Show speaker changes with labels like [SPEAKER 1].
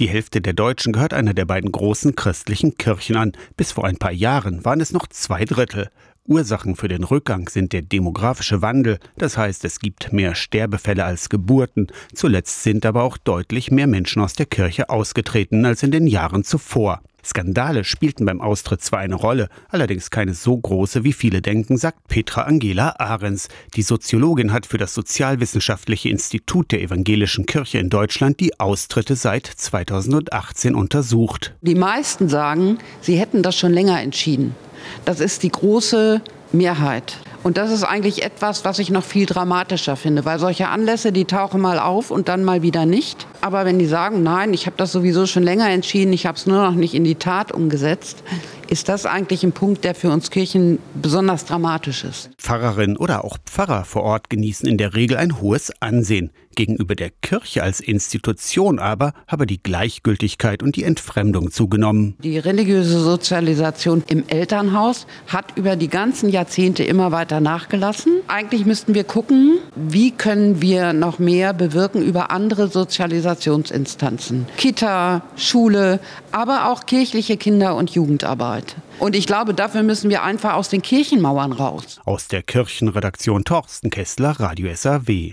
[SPEAKER 1] Die Hälfte der Deutschen gehört einer der beiden großen christlichen Kirchen an. Bis vor ein paar Jahren waren es noch zwei Drittel. Ursachen für den Rückgang sind der demografische Wandel, das heißt es gibt mehr Sterbefälle als Geburten, zuletzt sind aber auch deutlich mehr Menschen aus der Kirche ausgetreten als in den Jahren zuvor. Skandale spielten beim Austritt zwar eine Rolle, allerdings keine so große, wie viele denken, sagt Petra Angela Ahrens. Die Soziologin hat für das Sozialwissenschaftliche Institut der Evangelischen Kirche in Deutschland die Austritte seit 2018 untersucht.
[SPEAKER 2] Die meisten sagen, sie hätten das schon länger entschieden. Das ist die große Mehrheit. Und das ist eigentlich etwas, was ich noch viel dramatischer finde, weil solche Anlässe, die tauchen mal auf und dann mal wieder nicht. Aber wenn die sagen, nein, ich habe das sowieso schon länger entschieden, ich habe es nur noch nicht in die Tat umgesetzt, ist das eigentlich ein Punkt, der für uns Kirchen besonders dramatisch ist.
[SPEAKER 1] Pfarrerin oder auch Pfarrer vor Ort genießen in der Regel ein hohes Ansehen. Gegenüber der Kirche als Institution aber habe die Gleichgültigkeit und die Entfremdung zugenommen.
[SPEAKER 2] Die religiöse Sozialisation im Elternhaus hat über die ganzen Jahrzehnte immer weiter nachgelassen. Eigentlich müssten wir gucken, wie können wir noch mehr bewirken über andere Sozialisationsinstanzen. Kita, Schule, aber auch kirchliche Kinder- und Jugendarbeit. Arbeit. Und ich glaube, dafür müssen wir einfach aus den Kirchenmauern raus.
[SPEAKER 1] Aus der Kirchenredaktion Torsten Kessler, Radio SAW.